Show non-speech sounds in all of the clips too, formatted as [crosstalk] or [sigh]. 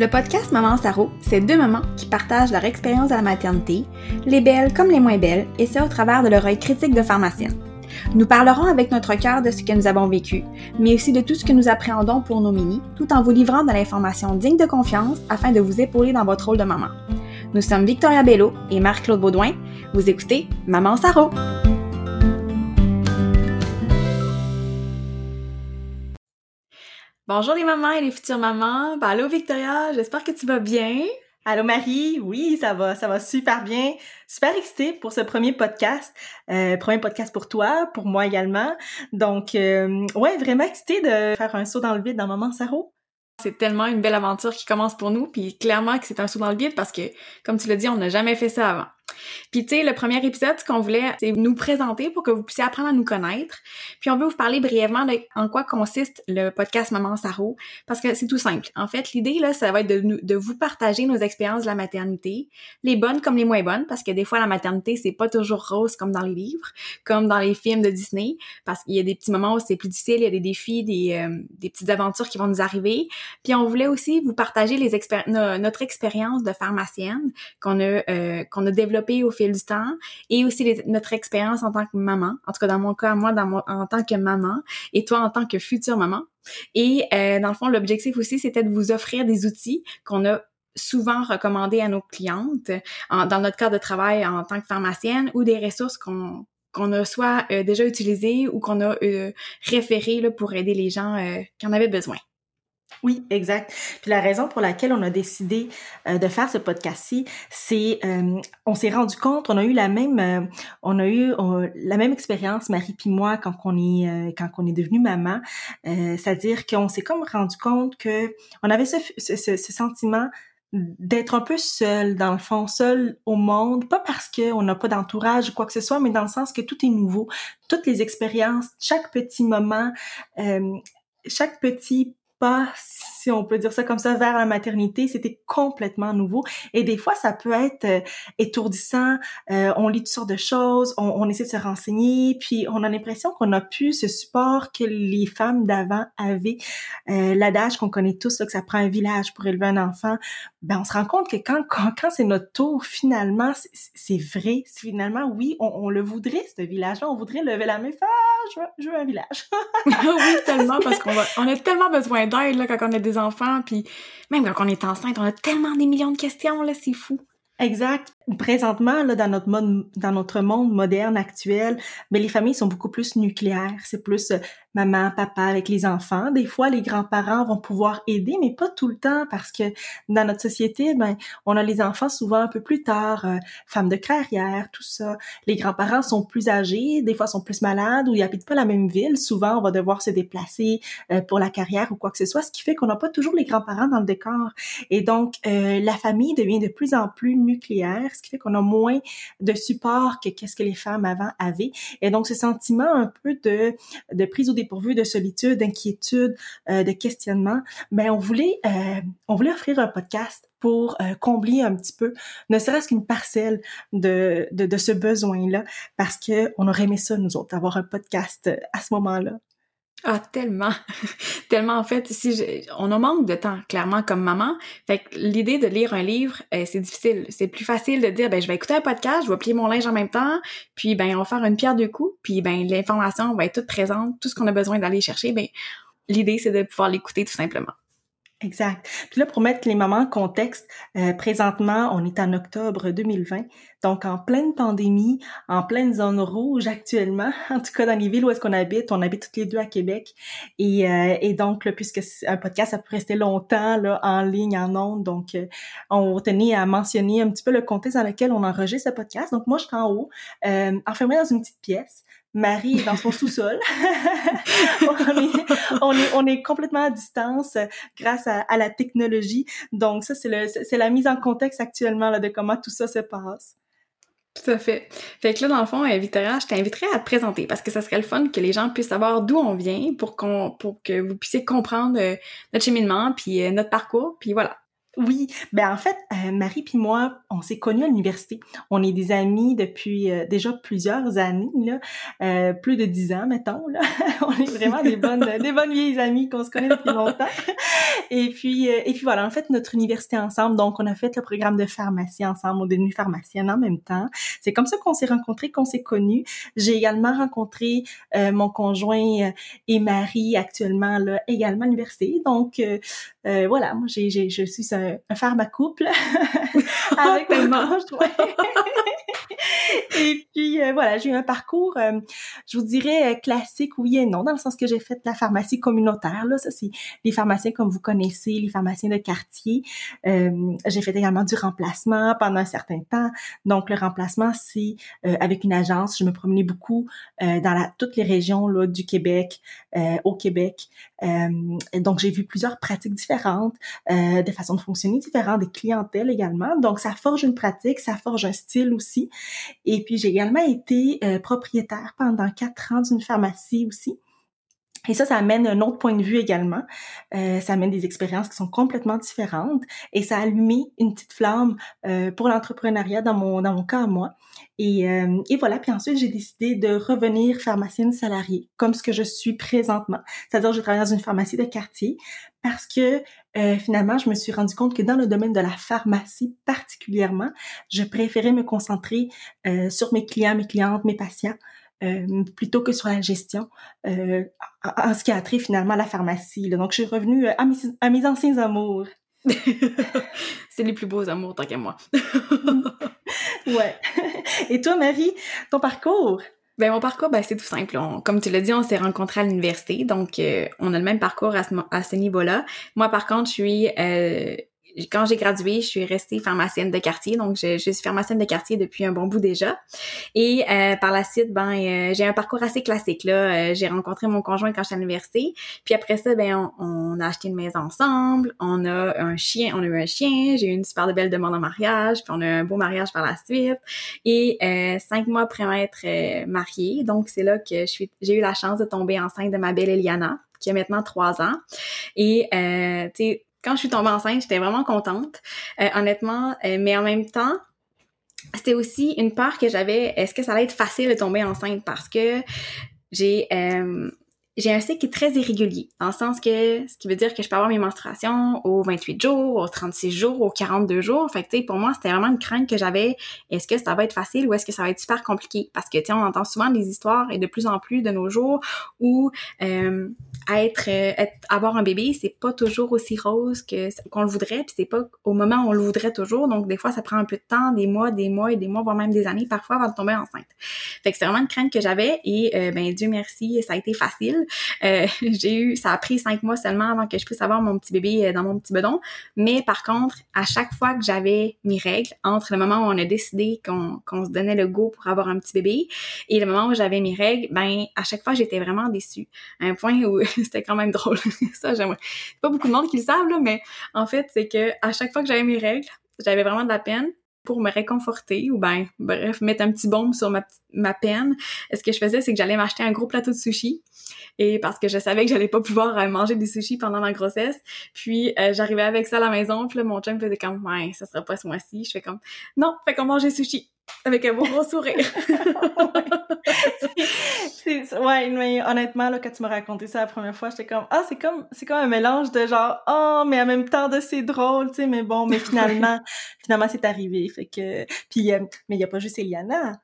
Le podcast Maman Saro, c'est deux mamans qui partagent leur expérience à la maternité, les belles comme les moins belles, et ça au travers de leur œil critique de pharmacienne. Nous parlerons avec notre cœur de ce que nous avons vécu, mais aussi de tout ce que nous appréhendons pour nos mini, tout en vous livrant de l'information digne de confiance afin de vous épauler dans votre rôle de maman. Nous sommes Victoria Bello et Marc-Claude Baudouin. Vous écoutez Maman Saro. Bonjour les mamans et les futures mamans. Ben, allô Victoria, j'espère que tu vas bien. Allô Marie, oui, ça va, ça va super bien. Super excitée pour ce premier podcast. Euh, premier podcast pour toi, pour moi également. Donc, euh, ouais, vraiment excitée de faire un saut dans le vide dans Maman Saro. C'est tellement une belle aventure qui commence pour nous, puis clairement que c'est un saut dans le vide parce que, comme tu l'as dit, on n'a jamais fait ça avant. Puis tu sais, le premier épisode, ce qu'on voulait, c'est nous présenter pour que vous puissiez apprendre à nous connaître. Puis on veut vous parler brièvement de en quoi consiste le podcast Maman Saro, parce que c'est tout simple. En fait, l'idée là, ça va être de, de vous partager nos expériences de la maternité, les bonnes comme les moins bonnes, parce que des fois la maternité c'est pas toujours rose comme dans les livres, comme dans les films de Disney, parce qu'il y a des petits moments où c'est plus difficile, il y a des défis, des, euh, des petites aventures qui vont nous arriver. Puis on voulait aussi vous partager les notre expérience de pharmacienne qu'on a euh, qu'on a développée au fil du temps et aussi notre expérience en tant que maman. En tout cas, dans mon cas, moi, dans en tant que maman et toi en tant que future maman. Et euh, dans le fond, l'objectif aussi, c'était de vous offrir des outils qu'on a souvent recommandés à nos clientes dans notre cadre de travail en tant que pharmacienne ou des ressources qu'on qu'on a soit euh, déjà utilisées ou qu'on a euh, référées là, pour aider les gens qui en avaient besoin. Oui, exact. Puis la raison pour laquelle on a décidé euh, de faire ce podcast-ci, c'est euh, on s'est rendu compte, on a eu la même, euh, on a eu la même expérience Marie puis moi quand on est quand on est devenu maman, c'est-à-dire qu'on s'est comme rendu compte que on avait ce, ce, ce sentiment d'être un peu seul dans le fond, seul au monde, pas parce qu'on n'a pas d'entourage ou quoi que ce soit, mais dans le sens que tout est nouveau, toutes les expériences, chaque petit moment, chaque petit pas, si on peut dire ça comme ça, vers la maternité, c'était complètement nouveau. Et des fois, ça peut être euh, étourdissant. Euh, on lit toutes sortes de choses, on, on, essaie de se renseigner, puis on a l'impression qu'on a plus ce support que les femmes d'avant avaient. Euh, L'adage qu'on connaît tous, là, que ça prend un village pour élever un enfant, ben on se rend compte que quand, quand, quand c'est notre tour, finalement, c'est vrai. Finalement, oui, on, on, le voudrait, ce village-là. On voudrait lever la main, faire, ah, je, veux, je veux un village. [laughs] oui, tellement, parce qu'on on a tellement besoin d'aide quand on a des enfants, puis même quand on est enceinte, on a tellement des millions de questions, là, c'est fou. Exact. Présentement, là, dans notre monde, dans notre monde moderne actuel, mais les familles sont beaucoup plus nucléaires. C'est plus euh, maman, papa avec les enfants. Des fois, les grands-parents vont pouvoir aider, mais pas tout le temps parce que dans notre société, ben, on a les enfants souvent un peu plus tard, euh, femmes de carrière, tout ça. Les grands-parents sont plus âgés, des fois sont plus malades ou ils habitent pas la même ville. Souvent, on va devoir se déplacer euh, pour la carrière ou quoi que ce soit, ce qui fait qu'on n'a pas toujours les grands-parents dans le décor. Et donc, la famille devient de plus en plus nucléaire ce qui fait qu'on a moins de support que qu'est-ce que les femmes avant avaient. Et donc, ce sentiment un peu de, de prise au dépourvu, de solitude, d'inquiétude, euh, de questionnement, ben on voulait, euh, on voulait offrir un podcast pour euh, combler un petit peu, ne serait-ce qu'une parcelle de, de, de ce besoin-là, parce que on aurait aimé ça, nous autres, avoir un podcast à ce moment-là. Ah, tellement. [laughs] tellement, en fait, si on en manque de temps, clairement, comme maman. Fait que l'idée de lire un livre, euh, c'est difficile. C'est plus facile de dire, ben, je vais écouter un podcast, je vais plier mon linge en même temps, puis, ben, on va faire une pierre deux coups, puis, ben, l'information va être toute présente, tout ce qu'on a besoin d'aller chercher, ben, l'idée, c'est de pouvoir l'écouter tout simplement. Exact. Puis là, pour mettre les mamans en contexte, euh, présentement, on est en octobre 2020, donc en pleine pandémie, en pleine zone rouge actuellement, [laughs] en tout cas dans les villes où est-ce qu'on habite, on habite toutes les deux à Québec, et, euh, et donc, là, puisque un podcast, ça peut rester longtemps là, en ligne, en ondes, donc euh, on tenait à mentionner un petit peu le contexte dans lequel on enregistre ce podcast. Donc moi, je suis en haut, enfermée dans une petite pièce, Marie est dans son sous-sol. [laughs] on, est, on, est, complètement à distance euh, grâce à, la technologie. Donc ça, c'est la mise en contexte actuellement là, de comment tout ça se passe. Tout à fait. Fait que là, dans le fond, euh, Victoria, je t'inviterais à te présenter parce que ça serait le fun que les gens puissent savoir d'où on vient pour pour que vous puissiez comprendre euh, notre cheminement puis notre parcours. Puis voilà. Oui, ben en fait, euh, Marie puis moi, on s'est connus à l'université. On est des amis depuis euh, déjà plusieurs années, là, euh, plus de dix ans, mettons. Là. [laughs] on est vraiment des bonnes, [laughs] des bonnes vieilles amies qu'on se connaît depuis longtemps. et puis, euh, et puis voilà, a fait notre université ensemble. Donc, on a fait le programme de pharmacie ensemble. On est devenus pharmaciennes en même temps. C'est comme ça qu'on s'est rencontrés, qu'on s'est connus. J'ai également rencontré euh, mon conjoint euh, et mari actuellement là, également à l'université. Donc, voilà, moi, j'ai, j'ai, je suis un, un pharmacouple [laughs] avec conjoint. [laughs] et puis euh, voilà, j'ai eu un parcours, euh, je vous dirais euh, classique, oui et non, dans le sens que j'ai fait la pharmacie communautaire. Là, ça c'est les pharmaciens comme vous connaissez, les pharmaciens de quartier. j'ai fait également du remplacement pendant un certain temps. Donc le remplacement, c'est avec une agence. Je me promenais beaucoup dans la, toutes les régions là, du Québec, au Québec. donc j'ai vu plusieurs pratiques différentes, des façons de fonctionner différentes, des clientèles également. Donc ça forge une pratique, ça forge un style aussi. Et puis, j'ai également été euh, propriétaire pendant quatre ans d'une pharmacie aussi. Et ça, ça amène un autre point de vue également. Euh, ça amène des expériences qui sont complètement différentes et ça a allumé une petite flamme euh, pour l'entrepreneuriat dans mon dans mon cas à moi. Et, euh, et voilà. Puis ensuite, j'ai décidé de revenir pharmacienne salariée, comme ce que je suis présentement. C'est-à-dire, je travaille dans une pharmacie de quartier parce que finalement, je me suis rendu compte que dans le domaine de la pharmacie particulièrement, je préférais me concentrer sur mes clients, mes clientes, mes patients euh, plutôt que sur la gestion euh, en, ce qui a trait finalement à la pharmacie. Donc, je suis revenue euh, à mes, à mes anciens amours. [laughs] c'est les plus beaux amours, tant qu'à moi. [laughs] ouais. Et toi, Marie, ton parcours? Ben mon parcours, ben c'est tout simple. comme tu l'as dit, on s'est rencontrés à l'université, donc on a le même parcours à ce, à ce niveau-là. Moi, par contre, je suis euh, quand j'ai gradué, je suis restée pharmacienne de quartier, donc je, suis pharmacienne de quartier depuis un bon bout déjà. Et euh, par la suite, ben euh, j'ai un parcours assez classique là. Euh, j'ai rencontré mon conjoint quand j'étais à l'université, puis après ça, ben on, on, a acheté une maison ensemble, on a un chien, on a eu un chien, j'ai eu une super belle demande en mariage, puis on a eu un beau mariage par la suite. Et cinq mois après m'être mariée, donc c'est là que je suis, j'ai eu la chance de tomber enceinte de ma belle Eliana qui a maintenant trois ans. Et euh, tu sais quand je suis tombée enceinte, j'étais vraiment contente, euh, honnêtement. Euh, mais en même temps, c'était aussi une peur que j'avais. Est-ce que ça allait être facile de tomber enceinte? Parce que j'ai euh, j'ai un cycle qui est très irrégulier, dans le sens que, ce qui veut dire que je peux avoir mes menstruations aux 28 jours, aux 36 jours, aux 42 jours. Fait que, tu sais, pour moi, c'était vraiment une crainte que j'avais. Est-ce que ça va être facile ou est-ce que ça va être super compliqué? Parce que, tu sais, on entend souvent des histoires et de plus en plus de nos jours où euh, être, euh, être, avoir un bébé, c'est pas toujours aussi rose que qu'on le voudrait, puis c'est pas au moment où on le voudrait toujours. Donc, des fois, ça prend un peu de temps, des mois, des mois et des mois, voire même des années parfois avant de tomber enceinte. Fait que c'est vraiment une crainte que j'avais et, euh, ben, Dieu merci, ça a été facile. [laughs] Euh, j'ai eu, ça a pris cinq mois seulement avant que je puisse avoir mon petit bébé euh, dans mon petit bedon. Mais par contre, à chaque fois que j'avais mes règles, entre le moment où on a décidé qu'on se donnait le go pour avoir un petit bébé et le moment où j'avais mes règles, ben à chaque fois j'étais vraiment déçue. À un point où [laughs] c'était quand même drôle. [laughs] ça, j'aimerais. Pas beaucoup de monde qui le savent mais en fait c'est que à chaque fois que j'avais mes règles, j'avais vraiment de la peine pour me réconforter ou ben bref mettre un petit baume sur ma, ma peine ce que je faisais c'est que j'allais m'acheter un gros plateau de sushi. Et parce que je savais que j'allais pas pouvoir euh, manger des sushis pendant ma grossesse. Puis euh, j'arrivais avec ça à la maison puis là mon chum faisait comme ouais ça sera pas ce mois-ci. Je fais comme non fait qu'on mange des sushis. Avec un beau gros sourire. [laughs] [laughs] ouais, mais honnêtement, là, quand tu m'as raconté ça la première fois, j'étais comme, ah, c'est comme, c'est comme un mélange de genre, oh, mais en même temps de c'est drôle, tu sais, mais bon, mais finalement, [laughs] finalement, c'est arrivé. Fait que, puis, euh, mais il y a pas juste Eliana.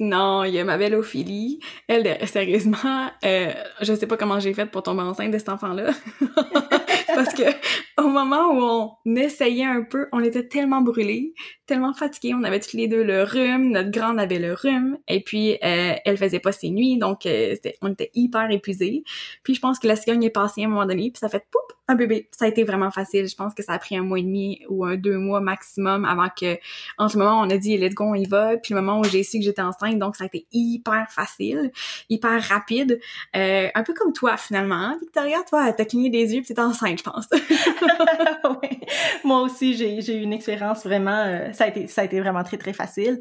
Non, il y a ma belle Ophélie. Elle, sérieusement, euh, je sais pas comment j'ai fait pour tomber enceinte de cet enfant-là. [laughs] Parce que au moment où on essayait un peu, on était tellement brûlés, tellement fatigués. On avait toutes les deux le rhume. Notre grande avait le rhume. Et puis, euh, elle faisait pas ses nuits. Donc, euh, on était hyper épuisés. Puis, je pense que la cigogne est passée à un moment donné. Puis, ça fait poup, un bébé. Ça a été vraiment facile. Je pense que ça a pris un mois et demi ou un deux mois maximum avant que, entre le moment on a dit let's go, on y va, puis le moment où j'ai su que j'étais enceinte. Donc, ça a été hyper facile, hyper rapide. Euh, un peu comme toi, finalement. Hein, Victoria, toi, t'as cligné des yeux puis t'es enceinte, je pense. [laughs] [laughs] Moi aussi, j'ai, eu une expérience vraiment, euh, ça a été, ça a été vraiment très, très facile.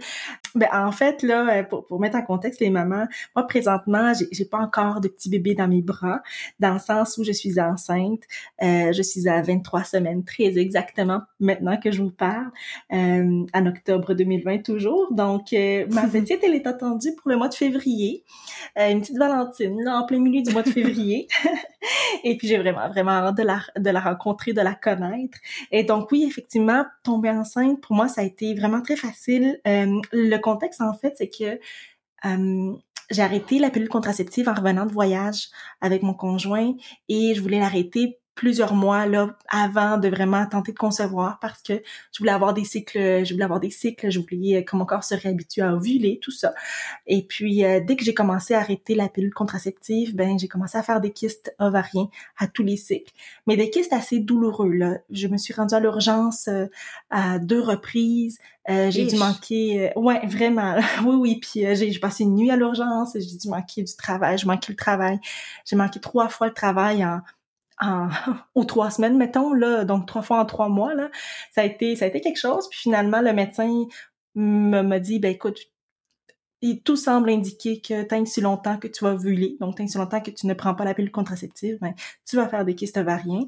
Ben, en fait, là, euh, pour, pour mettre en contexte les mamans, moi, présentement, j'ai, j'ai pas encore de petit bébé dans mes bras, dans le sens où je suis enceinte. Euh, je suis à 23 semaines, très exactement, maintenant que je vous parle, euh, en octobre 2020 toujours. Donc, euh, ma [laughs] petite, elle est attendue pour le mois de février. Euh, une petite Valentine, là, en plein milieu du mois de février. [laughs] Et puis, j'ai vraiment, vraiment hâte de la, de la rencontrer, de la connaître. Et donc, oui, effectivement, tomber enceinte, pour moi, ça a été vraiment très facile. le contexte, en fait, c'est que j'ai arrêté la pilule contraceptive en revenant de voyage avec mon conjoint et je voulais l'arrêter plusieurs mois là avant de vraiment tenter de concevoir parce que je voulais avoir des cycles je voulais avoir des cycles je voulais que mon corps se réhabitue à ovuler tout ça. Et puis euh, dès que j'ai commencé à arrêter la pilule contraceptive ben j'ai commencé à faire des kystes ovariens à tous les cycles. Mais des kystes assez douloureux là. Je me suis rendue à l'urgence euh, à deux reprises. Euh, j'ai dû manquer ouais vraiment. [laughs] Oui oui puis j'ai passé une nuit à l'urgence j'ai dû manquer du travail je manquais le travail. J'ai manqué trois fois le travail en en, [laughs] aux trois semaines, mettons, là, donc trois fois en trois mois, là, ça a été, ça a été quelque chose. Puis finalement, le médecin m'a dit, ben écoute, tout semble indiquer que tant si longtemps que tu vas ovuler, donc tant si longtemps que tu ne prends pas la pilule contraceptive, ben, tu vas faire des kystes ovariens.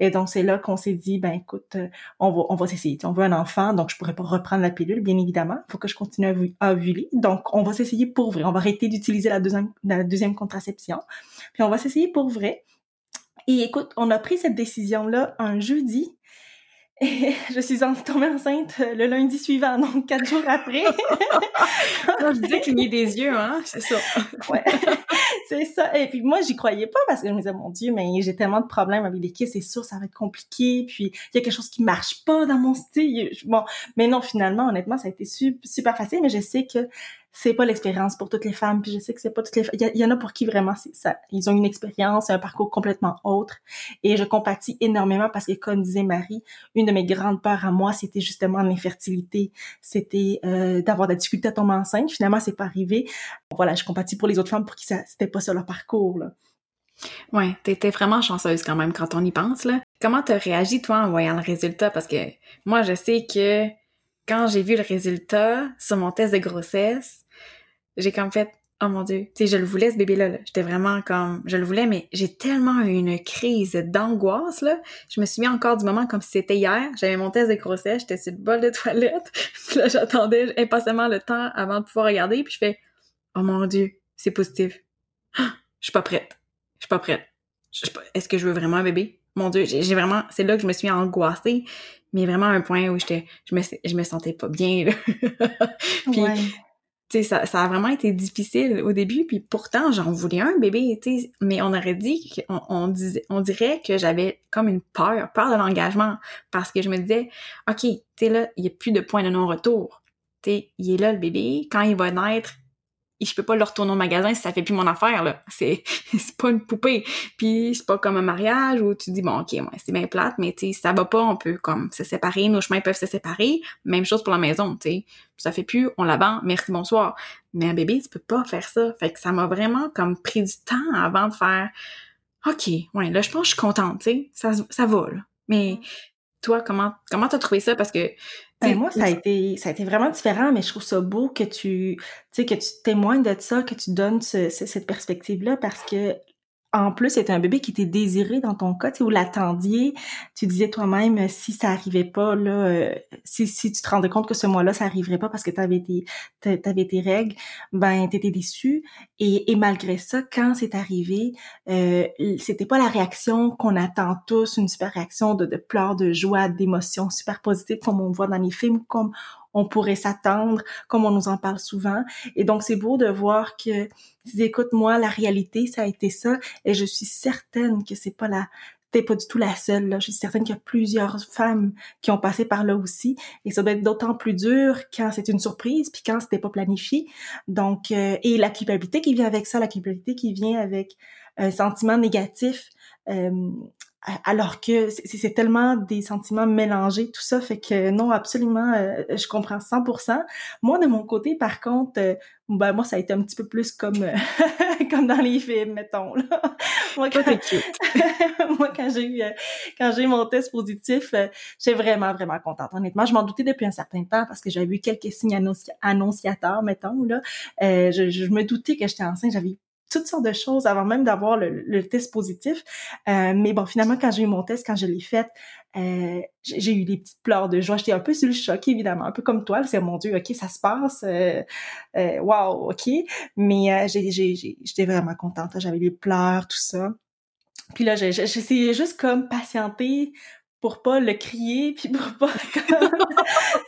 Et donc, c'est là qu'on s'est dit, ben écoute, euh, on va, on va s'essayer. On veut un enfant, donc je pourrais pas reprendre la pilule, bien évidemment. Faut que je continue à ovuler. Donc, on va s'essayer pour vrai. On va arrêter d'utiliser la deuxième, la deuxième contraception. Puis, on va s'essayer pour vrai. Et écoute, on a pris cette décision-là un jeudi. Et [laughs] je suis tombée enceinte le lundi suivant, donc quatre jours après. [laughs] je disais cligner des yeux, hein, c'est ça. [laughs] ouais, c'est ça. Et puis moi, j'y croyais pas parce que je me disais, mon Dieu, mais j'ai tellement de problèmes avec les kids, c'est sûr, ça va être compliqué. Puis il y a quelque chose qui marche pas dans mon style. Bon, mais non, finalement, honnêtement, ça a été super facile, mais je sais que c'est pas l'expérience pour toutes les femmes, puis je sais que c'est pas toutes les il y, en a pour qui vraiment c'est ça, ils ont une expérience, un parcours complètement autre et je compatis énormément parce que comme disait Marie, une de mes grandes peurs à moi, c'était justement l'infertilité, c'était euh, d'avoir de la difficulté à tomber enceinte, finalement c'est pas arrivé. Voilà, je compatis pour les autres femmes pour qui ça c'était pas ça leur parcours là. Ouais, t'étais vraiment chanceuse quand même quand on y pense là. Comment t'as réagi toi en voyant le résultat? Parce que moi je sais que quand j'ai vu le résultat sur mon test de grossesse, j'ai comme fait oh mon dieu, tu sais je le voulais ce bébé là, j'étais vraiment comme je le voulais mais j'ai tellement eu une crise d'angoisse là, je me suis mis encore du moment comme si c'était hier, j'avais mon test de grossesse, j'étais sur le bol de [laughs] toilette, puis là j'attendais impatiemment le temps avant de pouvoir regarder puis je fais oh mon dieu, c'est positif. je suis pas prête. Je suis pas prête. Est-ce que je veux vraiment un bébé? Mon dieu, j'ai vraiment c'est là que je me suis angoissée mais vraiment un point où j'étais je me je me sentais pas bien là. [laughs] puis tu ça, ça a vraiment été difficile au début, puis pourtant, j'en voulais un bébé, tu mais on aurait dit, on, on, disait, on dirait que j'avais comme une peur, peur de l'engagement, parce que je me disais, OK, tu sais, là, il n'y a plus de point de non-retour. Il est là, le bébé, quand il va naître, je peux pas le retourner au magasin si ça fait plus mon affaire là. [laughs] C'est c'est pas une poupée. Puis c'est pas comme un mariage où tu dis bon ok ouais, c'est bien plate mais tu ça va pas on peut comme se séparer nos chemins peuvent se séparer. Même chose pour la maison tu sais. Ça fait plus on la vend merci bonsoir. Mais un bébé tu peux pas faire ça. Fait que ça m'a vraiment comme pris du temps avant de faire ok ouais là je pense que je suis contente tu sais. Ça ça va là. Mais toi comment comment t'as trouvé ça? Parce que ben, moi, ça a été, ça a été vraiment différent, mais je trouve ça beau que tu, tu sais, que tu témoignes de ça, que tu donnes cette perspective-là, parce que en plus, c'était un bébé qui était désiré dans ton cas, tu sais, l'attendiez. Tu disais toi-même, euh, si ça arrivait pas, là, euh, si, si tu te rendais compte que ce mois-là, ça arriverait pas parce que tu avais tes, t'avais tes règles, ben, t'étais déçu. Et, et malgré ça, quand c'est arrivé, euh, c'était pas la réaction qu'on attend tous, une super réaction de, de pleurs, de joie, d'émotions super positives comme on voit dans les films, comme on pourrait s'attendre, comme on nous en parle souvent. Et donc, c'est beau de voir que, écoute, moi, la réalité, ça a été ça, et je suis certaine que c'est pas la, t'es pas du tout la seule. Là. Je suis certaine qu'il y a plusieurs femmes qui ont passé par là aussi, et ça doit être d'autant plus dur quand c'est une surprise, puis quand c'était pas planifié. Donc, euh, et la culpabilité qui vient avec ça, la culpabilité qui vient avec un sentiment négatif. Euh, alors que c'est tellement des sentiments mélangés, tout ça fait que non, absolument, euh, je comprends 100%. Moi, de mon côté, par contre, euh, ben moi, ça a été un petit peu plus comme euh, [laughs] comme dans les films, mettons. Là. [laughs] Moi, quand, [laughs] moi, quand j'ai eu quand j'ai eu mon test positif, j'étais vraiment vraiment contente. Honnêtement, je m'en doutais depuis un certain temps parce que j'avais eu quelques signes annonciateurs, mettons là. Je, je, me doutais que j'étais enceinte, j'avais toutes sortes de choses avant même d'avoir le, test positif. Euh, mais bon, finalement, quand j'ai eu mon test, quand je l'ai fait, euh, j'ai eu des petites pleurs de joie. J'étais un peu sur le choc, évidemment, un peu comme toi. C'est mon Dieu, ok, ça se passe. Euh, euh wow, ok. Mais j'étais vraiment contente. J'avais les pleurs, tout ça. Puis là, j'essayais juste comme patienter pour pas le crier [laughs] puis pour pas tu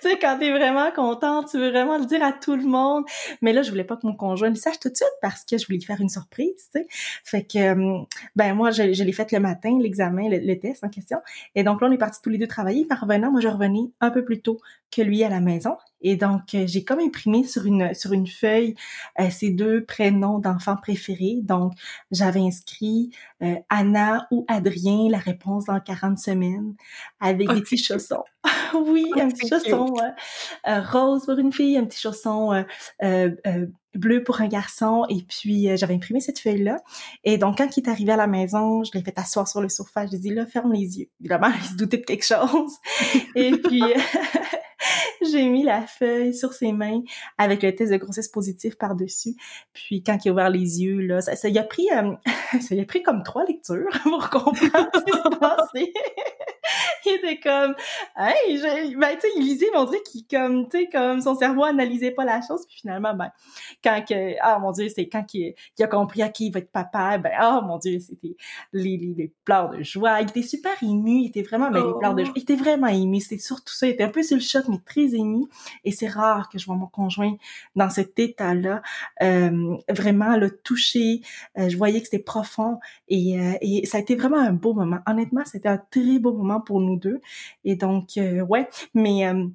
sais quand t'es vraiment contente tu veux vraiment le dire à tout le monde. Mais là je voulais pas que mon conjoint le sache tout de suite parce que je voulais lui faire une surprise tu sais. Fait que euh, ben moi je, l'ai fait le matin l'examen le, test en question. Et donc là on est partis tous les deux travailler. Par revenant moi je revenais un peu plus tôt que lui à la maison. Et donc, euh, j'ai comme imprimé sur une sur une feuille euh, ces deux prénoms d'enfants préférés. Donc, j'avais inscrit euh, Anna ou Adrien, la réponse dans 40 semaines, avec des petits chaussons. [laughs] oui, oh, un petit chausson rose pour une fille, un petit chausson bleu pour un garçon. Et puis, j'avais imprimé cette feuille-là. Et donc, quand il est arrivé à la maison, je l'ai fait asseoir sur le sofa. Je lui ai dit, là, ferme les yeux. Évidemment, [laughs] il se doutait de quelque chose. et puis... [laughs] [laughs] j'ai mis la feuille sur ses mains avec le test de grossesse positif par-dessus. Puis quand il a ouvert les yeux, là, ça, ça y a pris, euh, [laughs] ça y a pris comme trois lectures [laughs] pour comprendre ce qui s'est passé. il était comme, hey, ben, tu sais, il lisait, mon Dieu, qui, comme, tu sais, comme son cerveau analysait pas la chose, puis finalement, ben, quand que, ah, mon Dieu, c'est quand il, a compris à qui il va être papa, ben, ah, mon Dieu, c'était les, les, les, pleurs de joie. Il était super ému, il était vraiment, ben, les pleurs de joie, il était vraiment ému, c'était surtout ça, il était un peu sur le choc, mais très ému, et c'est rare que je vois mon conjoint dans cet état-là, euh, vraiment le toucher, euh, je voyais que c'était profond, et, euh, et ça a été vraiment un beau moment. Honnêtement, c'était un très beau moment pour nous deux. Et donc, euh, ouais, mais euh,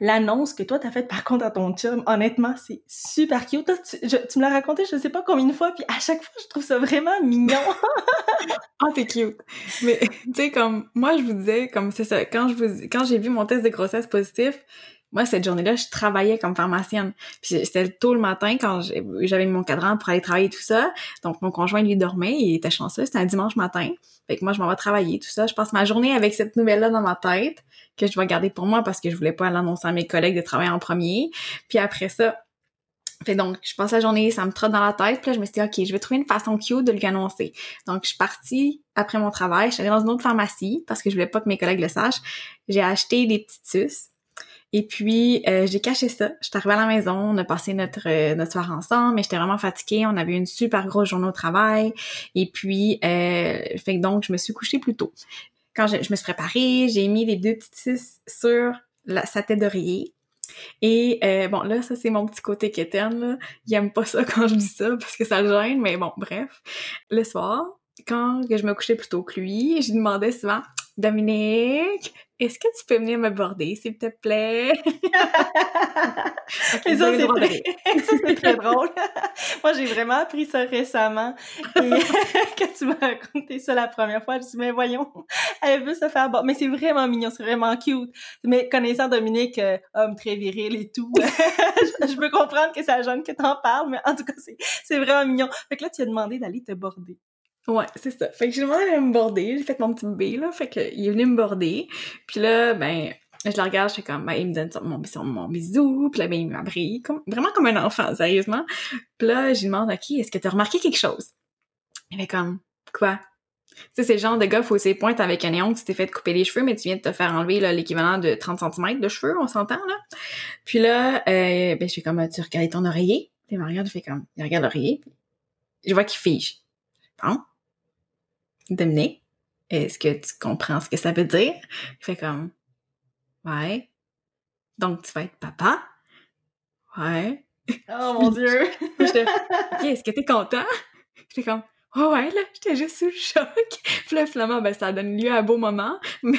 l'annonce que toi t'as faite par contre à ton chum, honnêtement, c'est super cute. tu, me l'as raconté, je sais pas combien de fois, puis à chaque fois, je trouve ça vraiment mignon. [laughs] Ah, oh, c'est cute. Mais tu sais, comme moi, je vous disais, comme c'est ça, quand je vous, quand j'ai vu mon test de grossesse positif, moi, cette journée-là, je travaillais comme pharmacienne. Puis c'était tôt le matin quand j'avais mon cadran pour aller travailler tout ça. Donc, mon conjoint, lui, dormait. Il était chanceux. C'était un dimanche matin. Fait que moi, je m'en vais travailler, tout ça. Je passe ma journée avec cette nouvelle-là dans ma tête que je vais garder pour moi parce que je voulais pas l'annoncer à mes collègues de travailler en premier. Puis après ça, fait donc, je passe la journée, ça me trotte dans la tête. Puis là, je me suis dit, OK, je vais trouver une façon cute de lui annoncer. Donc, je suis partie après mon travail. Je suis allée dans une autre pharmacie parce que je voulais pas que mes collègues le sachent. J'ai acheté des petites suces et puis, euh, j'ai caché ça. Je suis arrivée à la maison, on a passé notre, euh, notre soir ensemble, mais j'étais vraiment fatiguée. On avait une super grosse journée au travail. Et puis, euh, fait que donc, je me suis couchée plus tôt. Quand je, me suis préparée, j'ai mis les deux petites sur la, sa tête d'oreiller. Et euh, bon, là, ça, c'est mon petit côté quétaine, là. Il aime pas ça quand je dis ça, parce que ça le gêne, mais bon, bref. Le soir, quand je me couchais plus tôt que lui, je lui demandais souvent « Dominique, est-ce que tu peux venir me border, s'il te plaît? [laughs] [laughs] ça, c'est très... drôle. Moi, j'ai vraiment appris ça récemment. Et [laughs] quand tu m'as raconté ça la première fois, je me suis dit, mais voyons, elle veut se faire border. Mais c'est vraiment mignon, c'est vraiment cute. Mais connaissant Dominique, euh, homme très viril et tout, je, peux comprendre que c'est jeune que t'en parles, mais en tout cas, c'est vraiment mignon. Fait que là, tu as demandé d'aller te border. Ouais, c'est ça. Fait que j'ai demandé à me border, j'ai fait mon petit bébé, là, fait qu'il est venu me border. Puis là, ben, je le regarde, je fais comme, ben, il me donne mon, mon bisou, puis là, ben, il m'abrille, comme, vraiment comme un enfant, sérieusement. Puis là, je lui demande, OK, est-ce que t'as remarqué quelque chose? Il fait comme, quoi? Tu sais, c'est le genre de gars faussé pointe avec un néon, tu t'es fait couper les cheveux, mais tu viens de te faire enlever l'équivalent de 30 cm de cheveux, on s'entend, là. Puis là, euh, ben, je fais comme, tu regardes ton oreiller? Puis il me regarde, je fais comme, il regarde l'oreiller. Je vois qu'il fige. Bon, Dominique, est-ce que tu comprends ce que ça veut dire? Il fait comme, ouais. Donc, tu vas être papa? Ouais. Oh mon [laughs] Dieu! je est-ce que t'es content? Je fais comme, oh ouais, là, j'étais juste sous le choc. [laughs] Puis là, finalement, ben, ça donne lieu à un beau moment. [laughs] Mais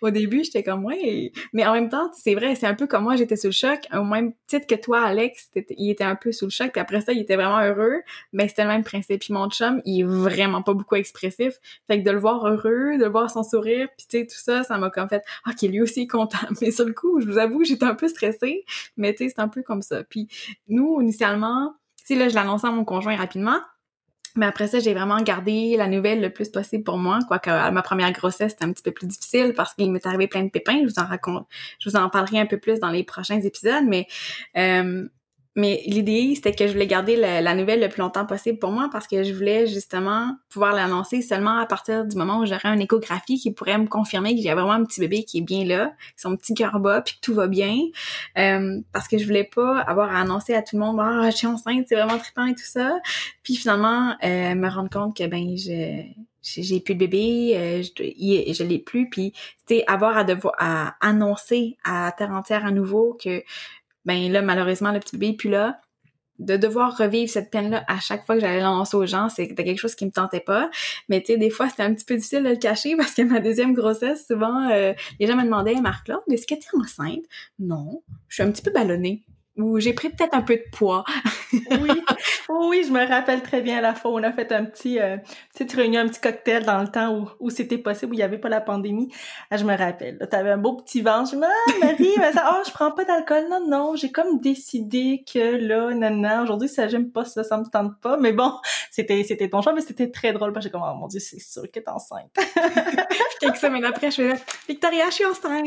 au début, j'étais comme, ouais. Mais en même temps, c'est vrai, c'est un peu comme moi, j'étais sous le choc. Au même titre que toi, Alex, il était un peu sous le choc. Puis après ça, il était vraiment heureux. Mais c'était le même principe. Puis mon chum, il est vraiment pas beaucoup expressif. Fait que de le voir heureux, de le voir son sourire, puis tu sais, tout ça, ça m'a comme fait, qu'il lui aussi est content. Mais sur le coup, je vous avoue, j'étais un peu stressée. Mais tu sais, c'est un peu comme ça. Puis nous, initialement, tu sais, là, je l'annonçais à mon conjoint rapidement. Mais après ça, j'ai vraiment gardé la nouvelle le plus possible pour moi. Quoique à ma première grossesse, c'était un petit peu plus difficile parce qu'il m'est arrivé plein de pépins. Je vous en raconte, je vous en parlerai un peu plus dans les prochains épisodes. Mais euh, mais l'idée, c'était que je voulais garder la, nouvelle le plus longtemps possible pour moi parce que je voulais justement pouvoir l'annoncer seulement à partir du moment où j'aurais une échographie qui pourrait me confirmer que j'ai vraiment un petit bébé qui est bien là, son petit cœur bas, puis que tout va bien. Euh, parce que je voulais pas avoir à annoncer à tout le monde « Ah, je suis enceinte, c'est vraiment trippant et tout ça ». Puis finalement, euh, me rendre compte que ben je j'ai plus de bébé, euh, je, je l'ai plus, puis c'était avoir à devoir à annoncer à terre entière à nouveau que ben là, malheureusement, le petit bébé est plus là. De devoir revivre cette peine-là à chaque fois que j'allais l'annoncer aux gens, c'était quelque chose qui me tentait pas. Mais tu sais, des fois, c'était un petit peu difficile de le cacher [laughs] parce que ma deuxième grossesse, souvent, euh, les gens me demandaient, Marc-Claude, est-ce que es enceinte? Non. Je suis un petit peu ballonnée ou j'ai pris peut-être un peu de poids. oui, oui, je me rappelle très bien la fois où on a fait un petit, euh, petite réunion, un petit cocktail dans le temps où, où c'était possible, où il n'y avait pas la pandémie. Ah, je me rappelle. Tu avais un beau petit ventre. Je me dis, ah, Marie, oh, je prends pas d'alcool. Non, non, j'ai comme décidé que là, non, aujourd'hui, ça, j'aime pas ça, ça me tente pas. Mais bon, c'était, c'était ton choix, mais c'était très drôle parce que j'ai comme, oh mon dieu, c'est sûr que t'es enceinte. [laughs] Quelques semaines après, je fais, Victoria, je suis enceinte.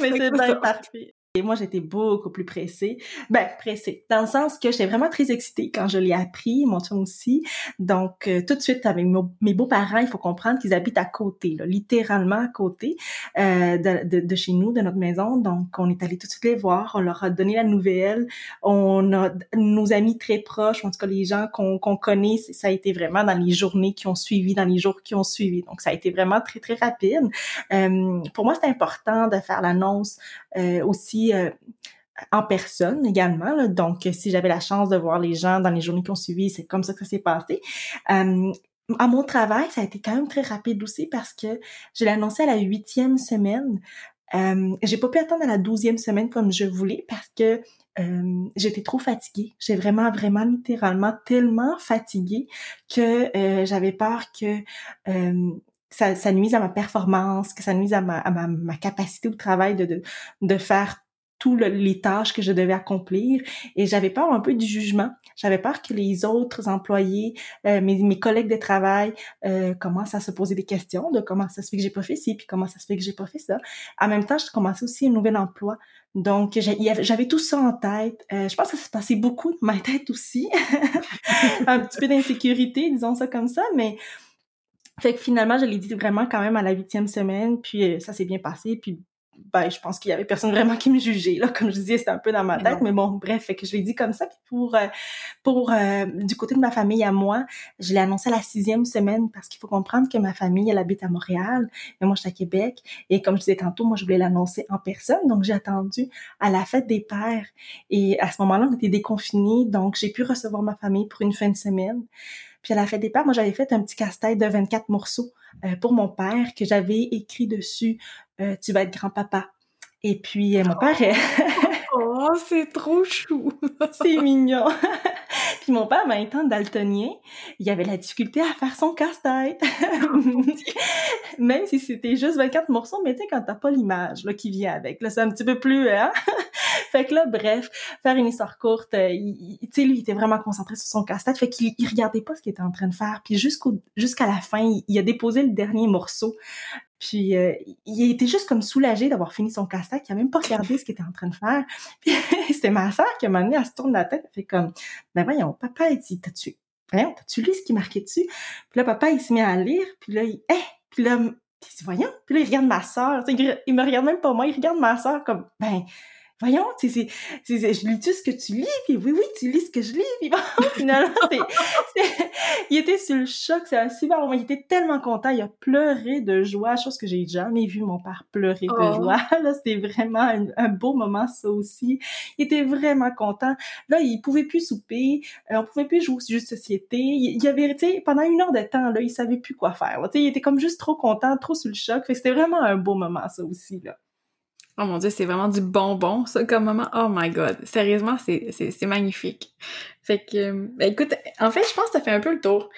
mais c'est bien parfait. Et moi, j'étais beaucoup plus pressée. Ben, pressée. Dans le sens que j'étais vraiment très excitée quand je l'ai appris, mon chum aussi. Donc, euh, tout de suite, avec mes beaux-parents, il faut comprendre qu'ils habitent à côté, là, littéralement à côté euh, de, chez nous, de notre maison. Donc, on est allé tout de suite les voir. On leur a donné la nouvelle. On a nos amis très proches, en tout cas les gens qu'on connaît, ça a été vraiment dans les journées qui ont suivi, dans les jours qui ont suivi. Donc, ça a été vraiment très, très rapide. Euh, pour moi, c'est important de faire l'annonce euh, euh, en personne également. Donc, si j'avais la chance de voir les gens dans les journées qui ont suivi, c'est comme ça que ça s'est passé. Euh, à mon travail, ça a été quand même très rapide aussi parce que je l'ai annoncé à la huitième semaine. Euh, j'ai pas pu attendre à la douzième semaine comme je voulais parce que euh, j'étais trop fatiguée. J'ai vraiment, vraiment, littéralement tellement fatiguée que j'avais peur que ça, nuise à ma performance, que ça nuise à ma capacité au travail de, de, de faire tous les tâches que je devais accomplir et j'avais peur un peu du jugement. J'avais peur que les autres employés, euh, mes, mes collègues de travail euh, commencent à se poser des questions de comment ça se fait que j'ai pas fait ci puis comment ça se fait que j'ai pas fait ça. En même temps, je commençais aussi un nouvel emploi. Donc, j'avais tout ça en tête. Euh, je pense que ça se passait beaucoup dans ma tête aussi. [laughs] un petit peu d'insécurité, disons ça comme ça, mais fait que finalement, je l'ai dit vraiment quand même à la huitième semaine, puis euh, ça s'est bien passé, puis ben, je pense qu'il y avait personne vraiment qui me jugeait, là. Comme je disais, c'était un peu dans ma tête, mais bon, bref, fait que je l'ai dit comme ça. Puis pour, euh, pour euh, du côté de ma famille à moi, je l'ai annoncé à la sixième semaine parce qu'il faut comprendre que ma famille, elle habite à Montréal, mais moi, je suis à Québec. Et comme je disais tantôt, moi, je voulais l'annoncer en personne, donc j'ai attendu à la fête des pères. Et à ce moment-là, on était déconfinés, donc j'ai pu recevoir ma famille pour une fin de semaine. Puis à la fête des pères, moi, j'avais fait un petit casse-tête de 24 morceaux euh, pour mon père que j'avais écrit dessus Tu vas être grand-papa ». Et puis, euh, mon père... [laughs] oh, c'est trop chou! [laughs] c'est mignon! [laughs] puis mon père, ben, étant daltonien, il avait la difficulté à faire son casse-tête. Même si c'était juste 24 morceaux, mais tu sais, quand t'as pas l'image qui vient avec, là, c'est un petit peu plus... Hein? Fait que là, bref, faire une histoire courte, euh, tu sais, lui, il était vraiment concentré sur son casse-tête, fait qu'il il regardait pas ce qu'il était en train de faire. Puis jusqu'à la fin, il, a déposé le dernier morceau. Puis euh, il était juste comme soulagé d'avoir fini son casse-tête, il a même pas regardé ce qu'il était en train de faire. [laughs] Puis c'était ma soeur qui m'a amené à se tourner la tête, fait comme, ben voyons, papa, il dit, t'as-tu, hein, t'as-tu lu ce qui marquait dessus? Puis là, papa, il se met à lire, puis là, il, eh! Puis là, dit, voyons, puis là, il regarde ma soeur, il, il me regarde même pas moi, il regarde ma soeur comme, ben, voyons, c'est, c'est, je lis-tu ce que tu lis? Puis oui, oui, tu lis ce que je lis. Puis bon, [laughs] finalement, c'est, il était sur le choc, c'est un super moment. Il était tellement content, il a pleuré de joie, chose que j'ai jamais vu mon père pleurer de oh. joie. [laughs] Là, c'était vraiment un, beau moment, ça aussi. Il était vraiment content. Là, il pouvait plus souper, euh, on pouvait plus jouer au sujet de société. Il, y avait, tu sais, pendant une heure de temps, là, il savait plus quoi faire. Tu sais, il était comme juste trop content, trop sous le choc. Fait que c'était vraiment un beau moment, ça aussi, là. Oh mon dieu, c'est vraiment du bonbon, ça, comme moment. Oh my god. Sérieusement, c'est, magnifique. Fait que, ben, écoute, en fait, je pense que ça fait un peu le tour.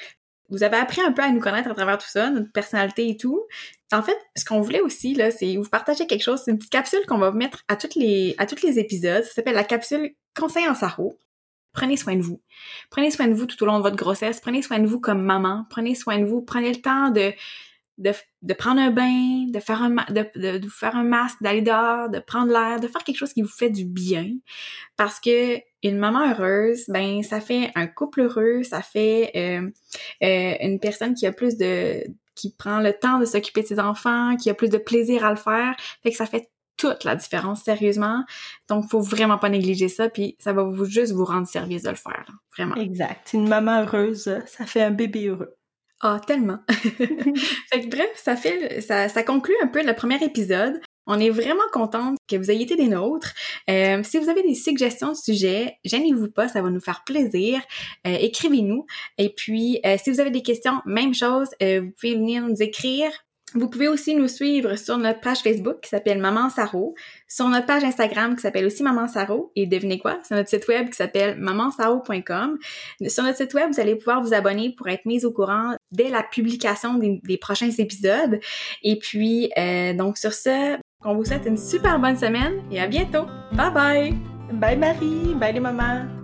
Vous avez appris un peu à nous connaître à travers tout ça, notre personnalité et tout. En fait, ce qu'on voulait aussi, là, c'est vous partager quelque chose. C'est une petite capsule qu'on va mettre à les, à tous les épisodes. Ça s'appelle la capsule Conseil en sarreau. Prenez soin de vous. Prenez soin de vous tout au long de votre grossesse. Prenez soin de vous comme maman. Prenez soin de vous. Prenez le temps de, de, de, prendre un bain, de faire un, de, de, de faire un masque, d'aller dehors, de prendre l'air, de faire quelque chose qui vous fait du bien. Parce que une maman heureuse, ben ça fait un couple heureux, ça fait euh, euh, une personne qui a plus de qui prend le temps de s'occuper de ses enfants, qui a plus de plaisir à le faire, fait que ça fait toute la différence sérieusement. Donc faut vraiment pas négliger ça puis ça va vous juste vous rendre service de le faire, vraiment. Exact. Une maman heureuse, ça fait un bébé heureux. Ah, tellement. [laughs] fait que bref, ça conclut un peu le premier épisode. On est vraiment contente que vous ayez été des nôtres. Euh, si vous avez des suggestions de sujets, gênez-vous pas, ça va nous faire plaisir. Euh, écrivez-nous. Et puis, euh, si vous avez des questions, même chose, vous pouvez venir nous écrire vous pouvez aussi nous suivre sur notre page Facebook qui s'appelle Maman Saro, sur notre page Instagram qui s'appelle aussi Maman Saro, et devinez quoi, c'est notre site web qui s'appelle mamansaro.com. Sur notre site web, vous allez pouvoir vous abonner pour être mis au courant dès la publication des, prochains épisodes. Et puis, euh, donc sur ce, on vous souhaite une super bonne semaine et à bientôt. Bye bye! Bye Marie, bye les mamans!